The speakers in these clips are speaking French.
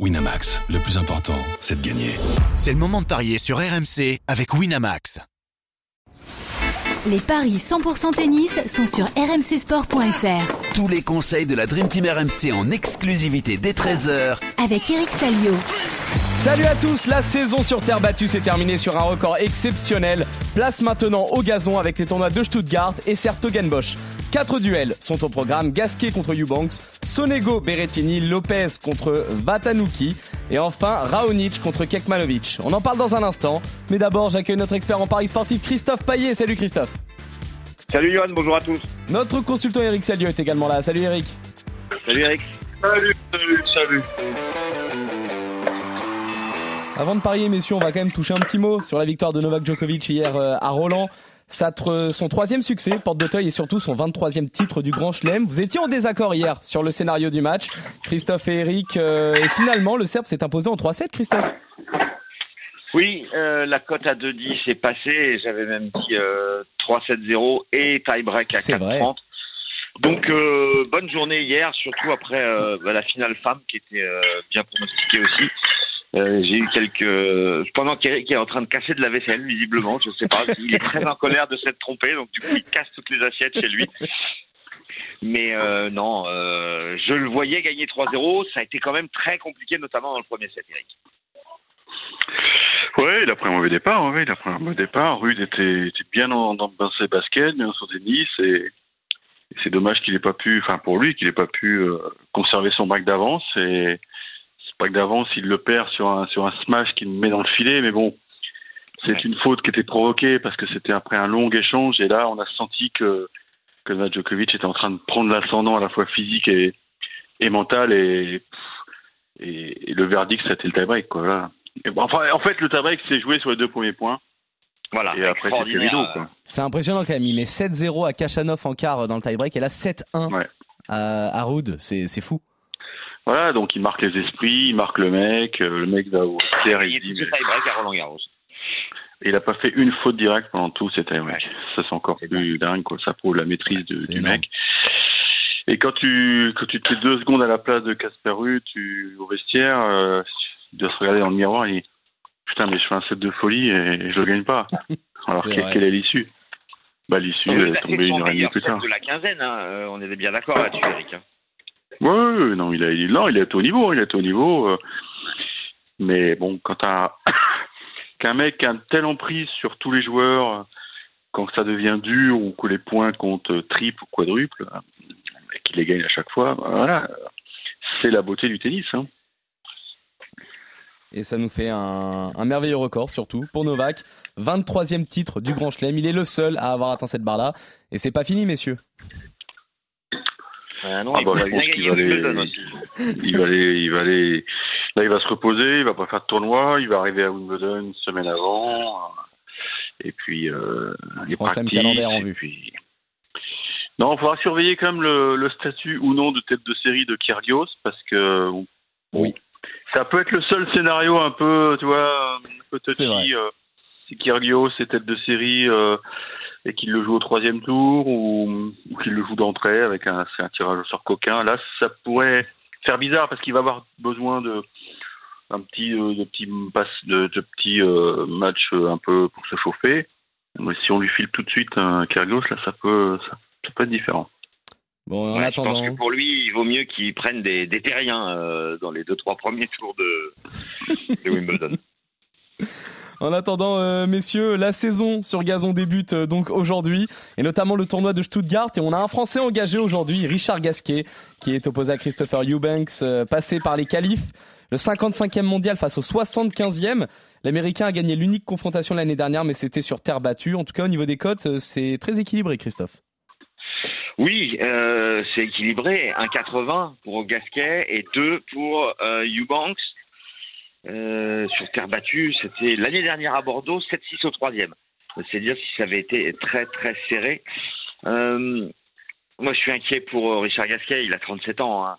Winamax, le plus important, c'est de gagner. C'est le moment de parier sur RMC avec Winamax. Les paris 100% tennis sont sur rmcsport.fr. Tous les conseils de la Dream Team RMC en exclusivité dès 13h Avec Eric Salio. Salut à tous, la saison sur terre battue s'est terminée sur un record exceptionnel. Place maintenant au gazon avec les tournois de Stuttgart et Sertogenbosch. Quatre duels sont au programme, Gasquet contre Eubanks, Sonego Berrettini, Lopez contre Vatanuki et enfin Raonic contre Kekmanovic. On en parle dans un instant, mais d'abord j'accueille notre expert en paris sportif Christophe Paillet. Salut Christophe. Salut Johan, bonjour à tous. Notre consultant Eric Salio est également là. Salut Eric. Salut Eric. Salut, salut, salut. Avant de parier, messieurs, on va quand même toucher un petit mot sur la victoire de Novak Djokovic hier euh, à Roland. Son troisième succès, porte d'Auteuil et surtout son 23e titre du Grand Chelem. Vous étiez en désaccord hier sur le scénario du match, Christophe et Eric. Euh, et finalement, le Serbe s'est imposé en 3-7, Christophe Oui, euh, la cote à 2-10 est passée. J'avais même dit 3-7-0 et tie-break à 4-30. Donc bonne journée hier, surtout après bah, la finale femme qui était bien pronostiquée aussi. Euh, j'ai eu quelques pendant qu'Eric est en train de casser de la vaisselle visiblement, je sais pas, il est très en colère de s'être trompé, donc du coup il casse toutes les assiettes chez lui. Mais euh, non, euh, je le voyais gagner 3-0, ça a été quand même très compliqué, notamment dans le premier set, Eric. Oui, il a pris un mauvais départ. Oui, il a pris un mauvais départ. Rude était, était bien dans, dans, ses baskets, bien sur tennis, et, et c'est dommage qu'il n'ait pas pu, enfin pour lui, qu'il n'ait pas pu euh, conserver son bac d'avance et pas que d'avance, il le perd sur un, sur un smash qu'il met dans le filet, mais bon, c'est une faute qui était provoquée parce que c'était après un long échange, et là, on a senti que, que Novak Djokovic était en train de prendre l'ascendant à la fois physique et, et mental, et, et, le verdict, c'était le tie-break, quoi. enfin, en fait, le tie-break s'est joué sur les deux premiers points. Voilà, et après, c'était rideau, quoi. C'est impressionnant quand même. Il met 7-0 à Kachanov en quart dans le tie-break, et là 7-1 à, à Rude. C'est fou. Voilà, donc il marque les esprits, il marque le mec, euh, le mec va au tiers et il dit. Mais... à Roland Garros. Et il n'a pas fait une faute directe pendant tout cet tie-break. Ça, c'est encore plus dingue, quoi. Ça prouve la maîtrise du mec. Et quand tu, quand tu te fais deux secondes à la place de Casper Ruud, tu, au vestiaire, euh, tu dois se regarder dans le miroir et putain, mais je fais un set de folie et je le gagne pas. Alors, quelle est l'issue? Bah, l'issue est tombée une heure et demie plus tard. de la quinzaine, hein. Euh, on est bien d'accord là-dessus, Eric. Hein. Oui, non, il a, non, il est au niveau, il est au niveau. Euh, mais bon, quand qu'un mec a une telle emprise sur tous les joueurs, quand ça devient dur ou que les points comptent triple ou quadruple, et qu'il les gagne à chaque fois, bah, voilà, c'est la beauté du tennis. Hein. Et ça nous fait un, un, merveilleux record, surtout pour Novak. 23e titre du Grand Chelem. Il est le seul à avoir atteint cette barre-là. Et c'est pas fini, messieurs. Ah non, ah bah, je pense qu'il va aller, il va aller, il va aller, là il va se reposer, il va pas faire de tournoi, il va arriver à Wimbledon une semaine avant, et puis euh, est parti. calendaire en vue. Puis... Non, il faudra surveiller quand même le, le, statut ou non de tête de série de Kyrgios parce que oui, ça peut être le seul scénario un peu, tu vois, un peu touchy. Si Kyrgios est tête de série. Euh, et qu'il le joue au troisième tour ou, qu'il le joue d'entrée avec un, un tirage au sort coquin. Là, ça pourrait faire bizarre parce qu'il va avoir besoin de un petit euh, de petits de, de petits euh, matchs euh, un peu pour se chauffer. Mais si on lui file tout de suite un Kyrgios, là, ça peut ça, peut être différent. Bon, en attendant... Je pense que pour lui, il vaut mieux qu'il prenne des, des terriens dans les deux trois premiers tours de, de Wimbledon. En attendant, euh, messieurs, la saison sur gazon débute euh, donc aujourd'hui, et notamment le tournoi de Stuttgart. Et on a un Français engagé aujourd'hui, Richard Gasquet, qui est opposé à Christopher Eubanks, euh, passé par les qualifs. Le 55e mondial face au 75e. L'Américain a gagné l'unique confrontation l'année dernière, mais c'était sur terre battue. En tout cas, au niveau des cotes, c'est très équilibré, Christophe. Oui, c'est équilibré. 1,80 pour Gasquet et 2 pour Eubanks. Euh, sur terre battue. C'était l'année dernière à Bordeaux, 7-6 au troisième. C'est dire si ça avait été très très serré. Euh, moi, je suis inquiet pour euh, Richard Gasquet. Il a 37 ans, hein.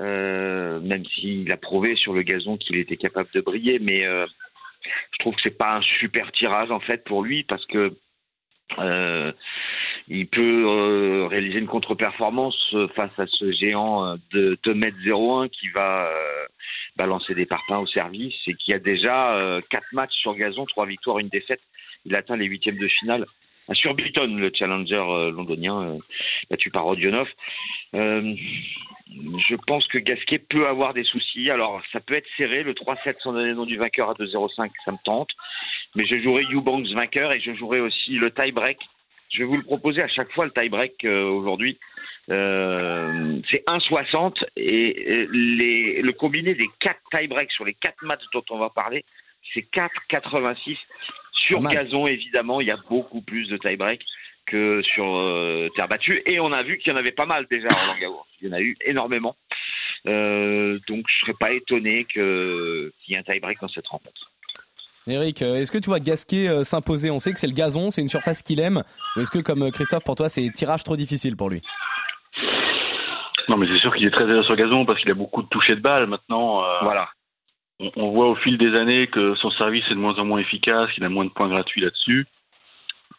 même s'il a prouvé sur le gazon qu'il était capable de briller. Mais je trouve que c'est pas un super tirage en fait pour lui parce que il peut réaliser une contre-performance face à ce géant de 2 m 01 qui va balancer des parpaings au service et qui a déjà quatre matchs sur gazon, trois victoires, une défaite. Il atteint les huitièmes de finale sur Beaton, le challenger londonien battu par Rodionov. je pense que Gasquet peut avoir des soucis. Alors, ça peut être serré. Le 3-7 sans donner le nom du vainqueur à 2-0-5, ça me tente. Mais je jouerai Eubanks vainqueur et je jouerai aussi le tie-break je vais vous le proposer à chaque fois le tie-break euh, aujourd'hui. Euh, c'est 1,60 et les, le combiné des 4 tie-breaks sur les 4 matchs dont on va parler, c'est 4,86. Sur gazon, évidemment, il y a beaucoup plus de tie-break que sur euh, terre battue. Et on a vu qu'il y en avait pas mal déjà en Roland Il y en a eu énormément. donc je ne serais pas étonné qu'il y ait un tie-break dans cette rencontre. Eric, euh, est-ce que tu vois Gasquet euh, s'imposer On sait que c'est le gazon, c'est une surface qu'il aime. Ou est-ce que, comme euh, Christophe, pour toi, c'est tirage trop difficile pour lui? Non, mais c'est sûr qu'il est très à sur gazon parce qu'il a beaucoup de touchés de balle maintenant. voilà. On, voit au fil des années que son service est de moins en moins efficace, qu'il a moins de points gratuits là-dessus.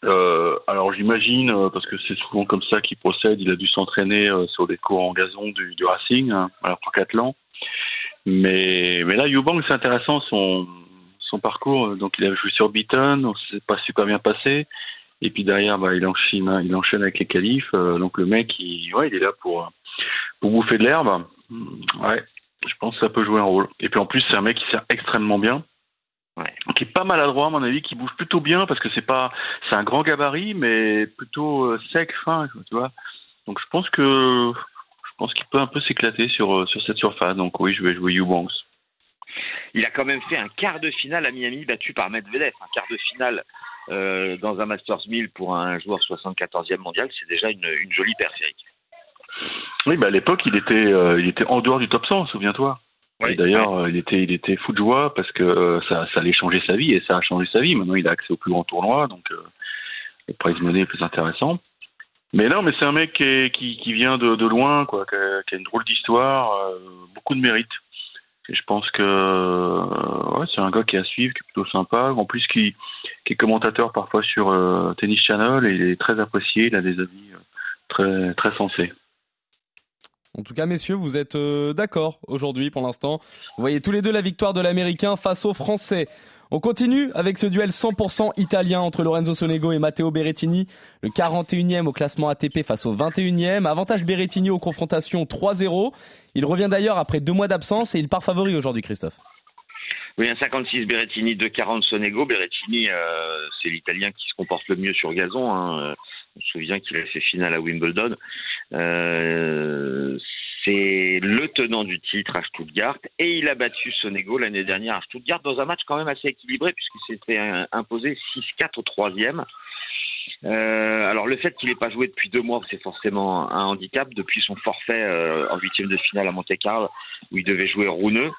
alors j'imagine, parce que c'est souvent comme ça qu'il procède, il a dû s'entraîner sur des cours en gazon du, Racing, hein, à la Mais, mais là, Eubank, c'est intéressant, son, son parcours. Donc il a joué sur Beaton, on s'est pas super bien passé. Et puis derrière, bah, il enchaîne, il enchaîne avec les qualifs. Euh, donc le mec, il, ouais, il est là pour pour bouffer de l'herbe. Ouais, je pense que ça peut jouer un rôle. Et puis en plus, c'est un mec qui sert extrêmement bien. Ouais. Qui est pas maladroit à mon avis, qui bouge plutôt bien parce que c'est pas, c'est un grand gabarit, mais plutôt euh, sec, fin, tu vois. Donc je pense que je pense qu'il peut un peu s'éclater sur sur cette surface. Donc oui, je vais jouer Eubanks. Il a quand même fait un quart de finale à Miami battu par Medvedev. Un quart de finale euh, dans un Masters 1000 pour un joueur 74e mondial, c'est déjà une, jolie périphérique. Oui, bah à l'époque, il était, euh, il était en dehors du top 100, souviens-toi. D'ailleurs, euh, il était, il était fou de joie parce que ça, ça, allait changer sa vie et ça a changé sa vie. Maintenant, il a accès au plus grand tournoi, donc le prize money est plus intéressant. Mais non, mais c'est un mec qui, qui, vient de, de, loin, quoi, qui a, qui a une drôle d'histoire, beaucoup de mérite. Je pense que ouais, c'est un gars qui est à suivre, qui est plutôt sympa. En plus, qui, est commentateur parfois sur euh, Tennis Channel et il est très apprécié. Il a des avis euh, très, très sensés. En tout cas, messieurs, vous êtes euh, d'accord aujourd'hui pour l'instant. Vous voyez tous les deux la victoire de l'Américain face aux Français. On continue avec ce duel 100% italien entre Lorenzo Sonego et Matteo Berrettini, le 41e au classement ATP face au 21e. Avantage Berrettini aux confrontations 3-0. Il revient d'ailleurs après deux mois d'absence et il part favori aujourd'hui, Christophe. Oui, un 56 Berrettini, 2-40 Sonego. Berrettini, euh, c'est l'Italien qui se comporte le mieux sur gazon. Hein. On se souvient qu'il a fait finale à Wimbledon. Euh, c'est le tenant du titre à Stuttgart et il a battu Sonego l'année dernière à Stuttgart dans un match quand même assez équilibré puisqu'il s'était imposé 6-4 au troisième. Euh, alors le fait qu'il n'ait pas joué depuis deux mois, c'est forcément un handicap. Depuis son forfait euh, en huitième de finale à Monte Carlo, où il devait jouer rouneux,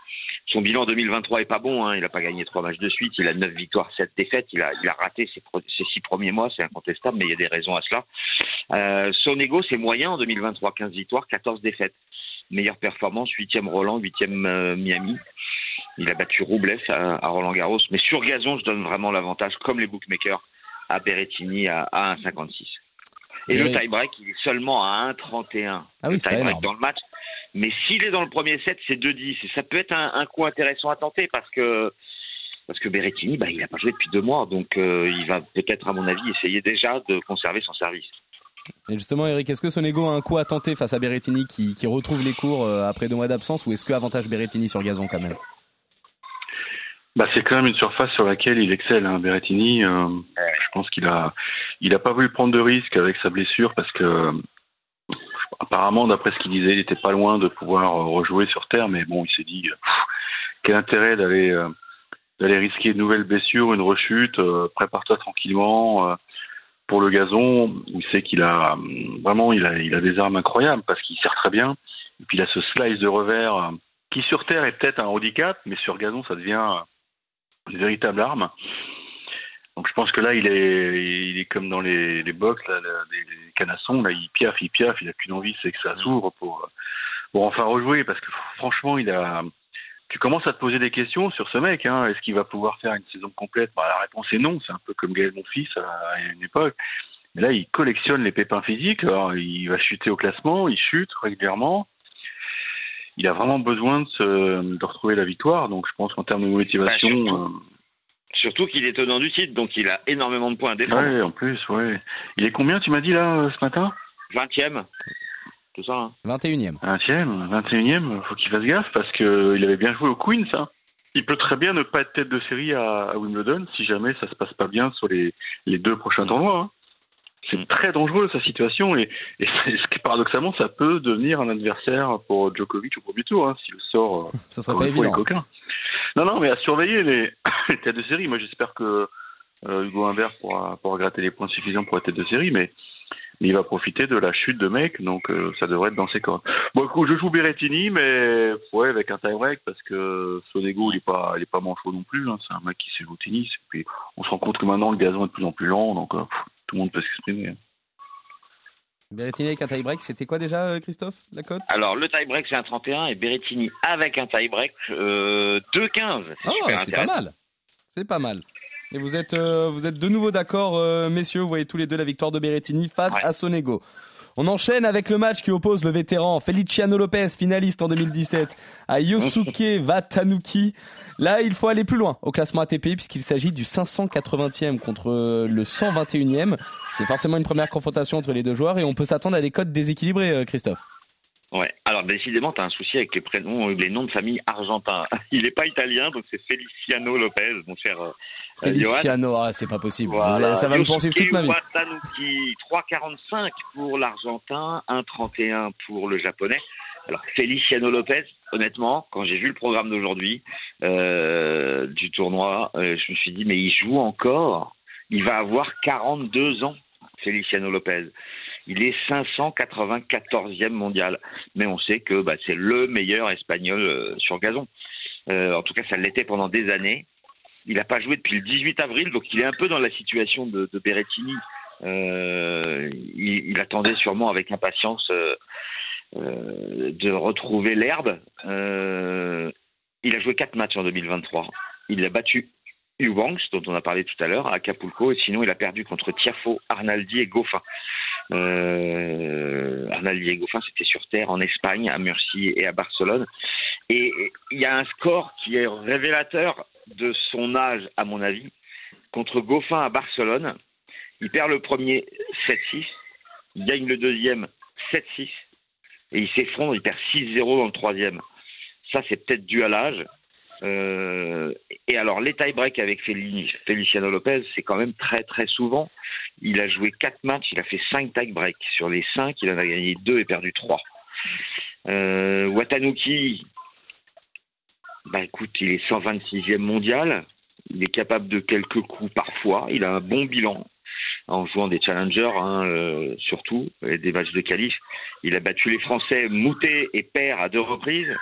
son bilan 2023 est pas bon. Hein. Il n'a pas gagné trois matchs de suite. Il a neuf victoires, sept défaites. Il a, raté ses, ses, six premiers mois, c'est incontestable, mais il y a des raisons à cela. Euh, son ego, c'est moyen en 2023, 15 victoires, 14 défaites. Meilleure performance, huitième Roland, huitième Miami. Il a battu Roublès à, à Roland Garros, mais sur gazon, je donne vraiment l'avantage, comme les bookmakers à Berrettini à, 1,56. Et, le tie-break, il est seulement à 1,31. Ah oui, le tie-break dans le match. Mais s'il est dans le premier set, c'est 2-10. Et ça peut être un, coup intéressant à tenter parce que parce que Berrettini, bah, il n'a pas joué depuis deux mois, donc euh, il va peut-être, à mon avis, essayer déjà de conserver son service. Et justement, Eric, est-ce que Sonego a un coup à tenter face à Berrettini qui, qui retrouve les cours euh, après deux mois d'absence, ou est-ce que avantage Berrettini sur gazon quand même? Bah, c'est quand même une surface sur laquelle il excelle, hein, Berrettini. Euh, pense qu'il a, il a pas voulu prendre de risque avec sa blessure parce que, apparemment, d'après ce qu'il disait, il était pas loin de pouvoir euh, rejouer sur terre. Mais bon, il s'est dit, quel intérêt d'aller, euh, d'aller risquer une nouvelle blessure, une rechute. Prépare-toi tranquillement pour le gazon. Il sait qu'il a vraiment, il a, a des armes incroyables parce qu'il sert très bien. Et puis il a ce slice de revers qui sur terre est peut-être un handicap, mais sur gazon, ça devient une véritable arme. Donc je pense que là, il est, il est comme dans les, les box, là, les, canassons, là, il piaffe, il piaffe, il n'a qu'une envie, c'est que ça s'ouvre pour, pour enfin rejouer, parce que franchement, il a, tu commences à te poser des questions sur ce mec. Hein. Est-ce qu'il va pouvoir faire une saison complète? Bah, La réponse est non. C'est un peu comme Gaël Monfils à une époque. Mais là, il collectionne les pépins physiques. Alors, il va chuter au classement, il chute régulièrement. il a vraiment besoin de, de retrouver la victoire. Donc je pense qu'en termes de motivation. Bah, surtout, qu'il est tenant du titre, donc il a énormément de points à défendre. Oui, en plus, oui. Il est combien, tu m'as dit là, ce matin? 20e. Tout ça. Hein. 21e. 20e, 21e, faut qu'il fasse gaffe parce qu'il avait bien joué au Queen, ça. Il peut très bien ne pas être tête de série à, Wimbledon si jamais ça se passe pas bien sur les, les deux prochains tournois. Hein. C'est mm. très dangereux sa situation et, et paradoxalement ça peut devenir un adversaire pour Djokovic au premier tour hein, si le sort ça serait pas évident. Non non mais à surveiller les, têtes de série. Moi j'espère que euh, Hugo Humbert pourra, pourra gratter les points suffisants pour être tête de série mais il va profiter de la chute de mec, donc euh, ça devrait être dans ses cordes. Bon, écoute, je joue Berrettini, mais ouais, avec un tie-break, parce que Sonego, il est pas, il est pas manchot non plus. Hein. c'est un mec qui sait jouer au tennis. Et puis, on se rend compte que maintenant, le gazon est de plus en plus lent, donc euh, tout le monde peut s'exprimer. Hein. Berrettini avec un tie-break, c'était quoi déjà, euh, Christophe, la cote? Alors, le tie-break, c'est un 31, et Berrettini avec un tie-break, 2-15. Oh, c'est pas mal. C'est pas mal. Et vous êtes, euh, vous êtes de nouveau d'accord, euh, messieurs. Vous voyez tous les deux la victoire de Berrettini face à Sonego. On enchaîne avec le match qui oppose le vétéran Feliciano Lopez, finaliste en 2017, à Yosuke Watanuki. Là, il faut aller plus loin au classement ATP puisqu'il s'agit du 580e contre le 121e. C'est forcément une première confrontation entre les deux joueurs et on peut s'attendre à des codes déséquilibrés, euh, Christophe. Ouais. Alors décidément, tu as un souci avec les prénoms, les noms de famille argentins. Il n'est pas italien, donc c'est Feliciano Lopez, mon cher euh, Feliciano, ah, c'est pas possible. Ça va me poursuivre toute ma vie. 3,45 pour l'Argentin, 1,31 pour le Japonais. Alors Feliciano Lopez, honnêtement, quand j'ai vu le programme d'aujourd'hui euh, du tournoi, euh, je me suis dit mais il joue encore? Il va avoir 42 ans, Feliciano Lopez. Il est 594e mondial. Mais on sait que bah, c'est le meilleur espagnol euh, sur gazon. Euh, en tout cas, ça l'était pendant des années. Il n'a pas joué depuis le 18 avril, donc il est un peu dans la situation de, Berrettini. Euh, il, attendait sûrement avec impatience de retrouver l'herbe. il a joué quatre matchs en 2023. Il a battu Eubanks, dont on a parlé tout à l'heure, à Acapulco, et sinon il a perdu contre Tiafo, Arnaldi et Goffin. Euh, Arnaldi et Goffin, c'était sur terre en Espagne, à Murcie et à Barcelone. Et il y a un score qui est révélateur de son âge, à mon avis. Contre Goffin à Barcelone, il perd le premier 7-6, il gagne le deuxième 7-6, et il s'effondre, il perd 6-0 dans le troisième. Ça, c'est peut-être dû à l'âge. Euh, et alors, les tie-break avec Feliciano Lopez, c'est quand même très très souvent. Il a joué 4 matchs, il a fait 5 tie-break. Sur les 5, il en a gagné 2 et perdu 3. Euh, Watanuki, bah écoute, il est 126e mondial. Il est capable de quelques coups parfois. Il a un bon bilan en jouant des challengers, hein, euh, surtout, des matchs de qualif. Il a battu les Français Moutet et Père à deux reprises.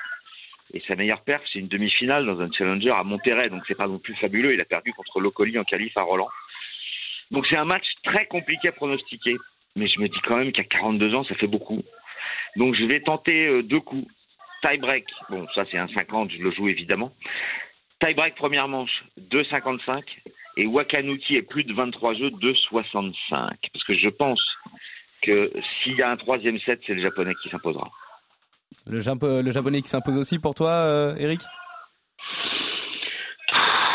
Et sa meilleure perf, c'est une demi-finale dans un challenger à Monterrey, donc c'est pas non plus fabuleux. Il a perdu contre Locoli en qualif à Roland. Donc c'est un match très compliqué à pronostiquer. Mais je me dis quand même qu'à 42 ans, ça fait beaucoup. Donc je vais tenter euh, deux coups. Tie break, bon ça c'est un 50, je le joue évidemment. Tie break première manche, 2,55. Et Wakanuki est plus de 23 jeux, 2,65. Parce que je pense que s'il y a un troisième set, c'est le japonais qui s'imposera. Le, japonais qui s'impose aussi pour toi, euh, Eric?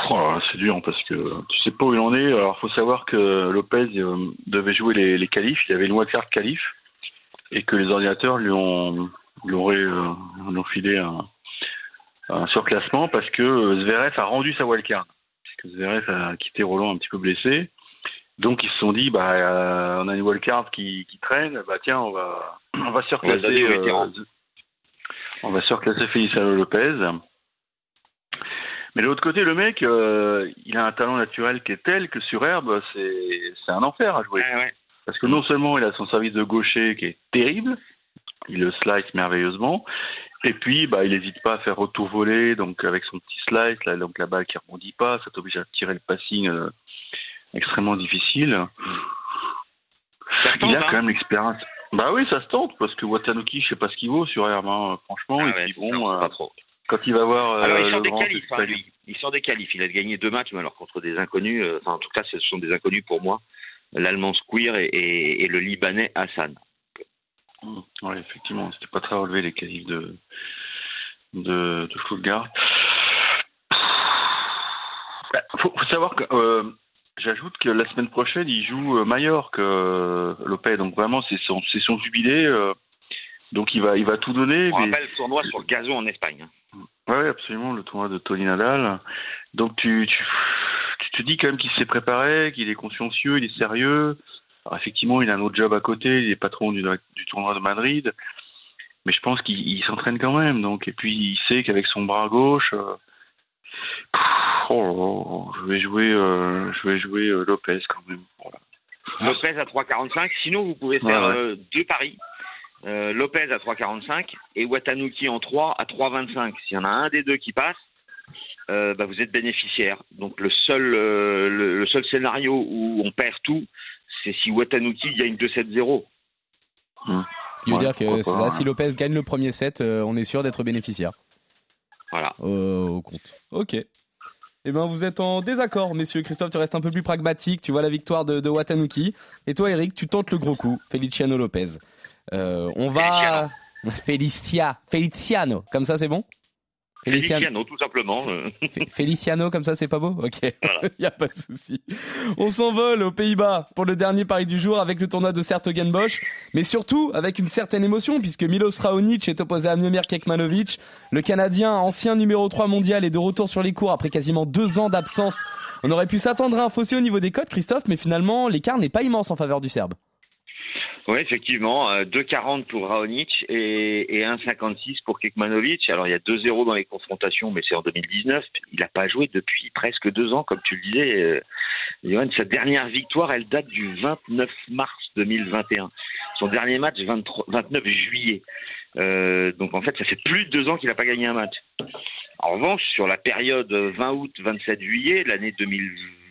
Oh C'est dur parce que tu sais pas où il en est. Alors, faut savoir que Lopez euh, devait jouer les, les qualifs. Il y avait une wildcard qualif et que les ordinateurs lui ont, lui auraient, euh, filé un, un, surclassement parce que Zverev a rendu sa wildcard. Puisque Zverev a quitté Roland un petit peu blessé. Donc ils se sont dit, bah, on a une wildcard qui, qui traîne, bah tiens, on va, on va surclasser on va surclasser Feliciano Lopez. Mais de l'autre côté, le mec, euh, il a un talent naturel qui est tel que sur herbe, c'est un enfer à jouer. Parce que non seulement il a son service de gaucher qui est terrible, il le slice merveilleusement, et puis bah, il n'hésite pas à faire retour volé, donc avec son petit slice, là, donc la balle qui rebondit pas, ça t'oblige à tirer le passing euh, extrêmement difficile. il a quand même l'expérience. Bah oui, ça se tente, parce que Watanuki, je sais pas ce qu'il vaut sur Herbe, hein, franchement. Ah et puis bon, euh, quand il va voir. alors, il sort des qualifs, hein, lui. Il sort des qualifs. Il a gagné deux matchs, mais alors contre des inconnus. Euh, enfin, en tout cas, ce sont des inconnus pour moi. L'Allemand Squire et, le Libanais Hassan. Mmh, oui, effectivement, c'était pas très relevé les qualifs de, de, de Stuttgart. Il bah, faut, savoir que euh, j'ajoute que la semaine prochaine, il joue euh, Mallorca, euh, Lopez. Donc vraiment, c'est son, c'est son jubilé. Euh, donc il va, il va tout donner. On mais... rappelle le tournoi sur le gazon en Espagne. Hein. Oui, absolument, le tournoi de Tony Nadal. Donc tu, tu, tu te dis quand même qu'il s'est préparé, qu'il est consciencieux, il est sérieux. Alors effectivement, il a un autre job à côté, il est patron du, du tournoi de Madrid. Mais je pense qu'il s'entraîne quand même. Donc, et puis il sait qu'avec son bras gauche, euh, oh, je vais jouer, euh, je vais jouer euh, Lopez quand même. Voilà. Lopez à 3,45. Sinon, vous pouvez faire ouais, ouais. Euh, deux paris. Euh, Lopez à 3,45 et Watanuki en 3 à 3,25. S'il y en a un des deux qui passe, euh, bah vous êtes bénéficiaire. Donc le seul, euh, le, le, seul scénario où on perd tout, c'est si Watanuki gagne 2-7-0. Hum. Ce qui veut ouais, dire que ça, si Lopez gagne le premier set, euh, on est sûr d'être bénéficiaire. Voilà. au compte. Ok. Eh ben, vous êtes en désaccord, messieurs. Christophe, tu restes un peu plus pragmatique. Tu vois la victoire de, de Watanuki. Et toi, Eric, tu tentes le gros coup. Feliciano Lopez. Euh, on va. Felicia. Feliciano. Comme ça, c'est bon? Feliciano. Feliciano, tout simplement. Feliciano, comme ça, c'est pas beau? Ok, il voilà. n'y a pas de souci. On s'envole aux Pays-Bas pour le dernier pari du jour avec le tournoi de Sertogenbosch, mais surtout avec une certaine émotion puisque Milos Raonic est opposé à Miomir Kekmanovic. Le Canadien, ancien numéro 3 mondial, est de retour sur les cours après quasiment deux ans d'absence. On aurait pu s'attendre à un fossé au niveau des cotes, Christophe, mais finalement, l'écart n'est pas immense en faveur du Serbe. Oui, effectivement, euh, 2,40 pour Raonic et, et 1,56 pour Kekmanovic. Alors il y a 2-0 dans les confrontations, mais c'est en 2019. Il n'a pas joué depuis presque deux ans, comme tu le disais. Euh, Johan, sa dernière victoire, elle date du 29 mars 2021. Son dernier match, 23, 29 juillet. Euh, donc en fait, ça fait plus de deux ans qu'il n'a pas gagné un match. En revanche, sur la période 20 août, 27 juillet, l'année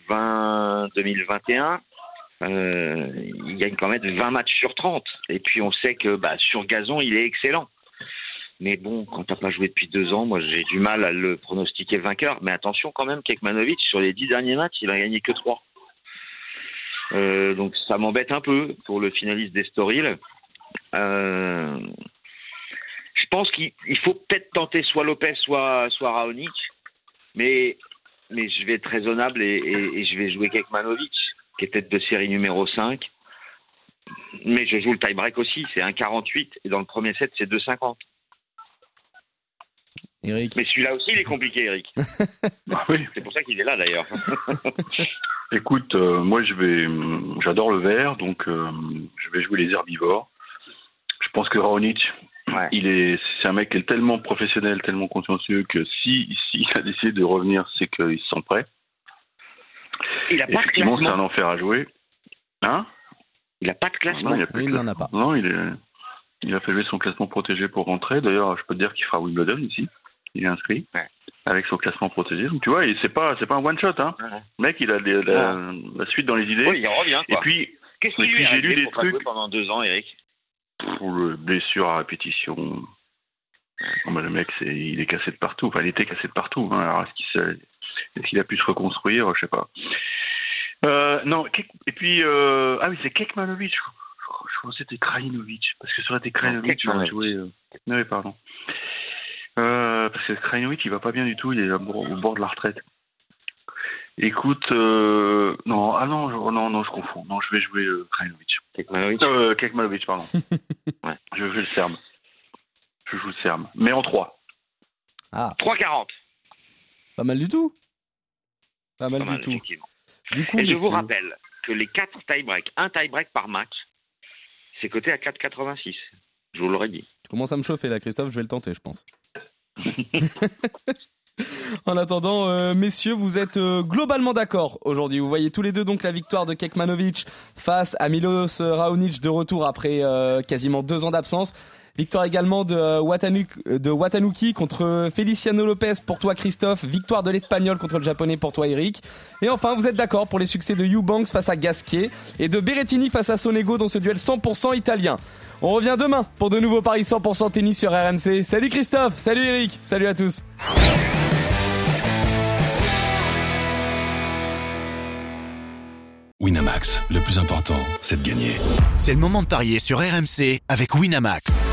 2020-2021, euh, il gagne quand même 20 matchs sur 30. Et puis on sait que bah, sur gazon, il est excellent. Mais bon, quand t'as pas joué depuis deux ans, moi j'ai du mal à le pronostiquer vainqueur. Mais attention quand même, Kekmanovic, sur les dix derniers matchs, il a gagné que trois. Euh, donc ça m'embête un peu pour le finaliste d'Estoril. Euh, je pense qu'il faut peut-être tenter soit Lopez, soit, Raonic. Mais, mais je vais être raisonnable et, je vais jouer Kekmanovic qui est tête de série numéro 5. Mais je joue le tie-break aussi, c'est 1,48 et dans le premier set, c'est 2,50. Eric. Mais celui-là aussi, il est compliqué, Eric. ah oui. C'est pour ça qu'il est là, d'ailleurs. Écoute, euh, moi, je vais, j'adore le vert, donc euh, je vais jouer les herbivores. Je pense que Raonic, ouais. il est, c'est un mec qui est tellement professionnel, tellement consciencieux que si, si il a décidé de revenir, c'est qu'il se sent prêt. Il a pas Effectivement, c'est un enfer à jouer. Hein Il n'a pas de classement. Non, il n'en a pas. Non, il, est... il a fait jouer son classement protégé pour rentrer. D'ailleurs, je peux te dire qu'il fera Wimbledon ici. Il est inscrit ouais. avec son classement protégé. Donc, tu vois, c'est pas, c'est pas un one shot. Hein. Ouais. Le mec, il a les, la, ouais. la, suite dans les idées. Oui, il revient. Quoi. Et puis, qu'est-ce qu'il lui j'ai lu des trucs pendant deux ans, Eric? Pour le blessure à répétition. Bah, le mec, il est cassé de partout. Enfin, il était cassé de partout. Hein. Alors, est-ce qu'il, a pu se reconstruire? Je sais pas. Euh, non, et puis, euh, ah oui, c'est Kekmanovic. Je, pensais que c'était Krajinovic. Parce que ça aurait été Krajinovic, j'aurais joué. Euh... Oui, pardon. Euh, parce que Krajinovic, il va pas bien du tout. Il est au bord de la retraite. Écoute, non, ah non, je, non, non, je confonds. Non, je vais jouer Krajinovic. Kekmanovic. Kekmanovic, pardon. ouais, je vais le Serbe. Je joue le Serbe. Mais en 3. Ah. 3,40. Pas mal du tout. Pas mal, Pas mal du tout. Du coup, Et je vous rappelle que les 4 tie-break, un tie-break par match, c'est coté à 4,86. Je vous l'aurais dit. Tu commences à me chauffer là, Christophe, je vais le tenter, je pense. en attendant, euh, messieurs, vous êtes euh, globalement d'accord aujourd'hui. Vous voyez tous les deux donc la victoire de Kekmanovic face à Milos Raonic de retour après euh, quasiment deux ans d'absence. Victoire également de, Watanuk, de Watanuki contre Feliciano Lopez pour toi Christophe. Victoire de l'Espagnol contre le Japonais pour toi Eric. Et enfin, vous êtes d'accord pour les succès de Eubanks face à Gasquet et de Berrettini face à Sonego dans ce duel 100% italien. On revient demain pour de nouveaux paris 100% tennis sur RMC. Salut Christophe, salut Eric, salut à tous. Winamax, le plus important, c'est de gagner. C'est le moment de parier sur RMC avec Winamax.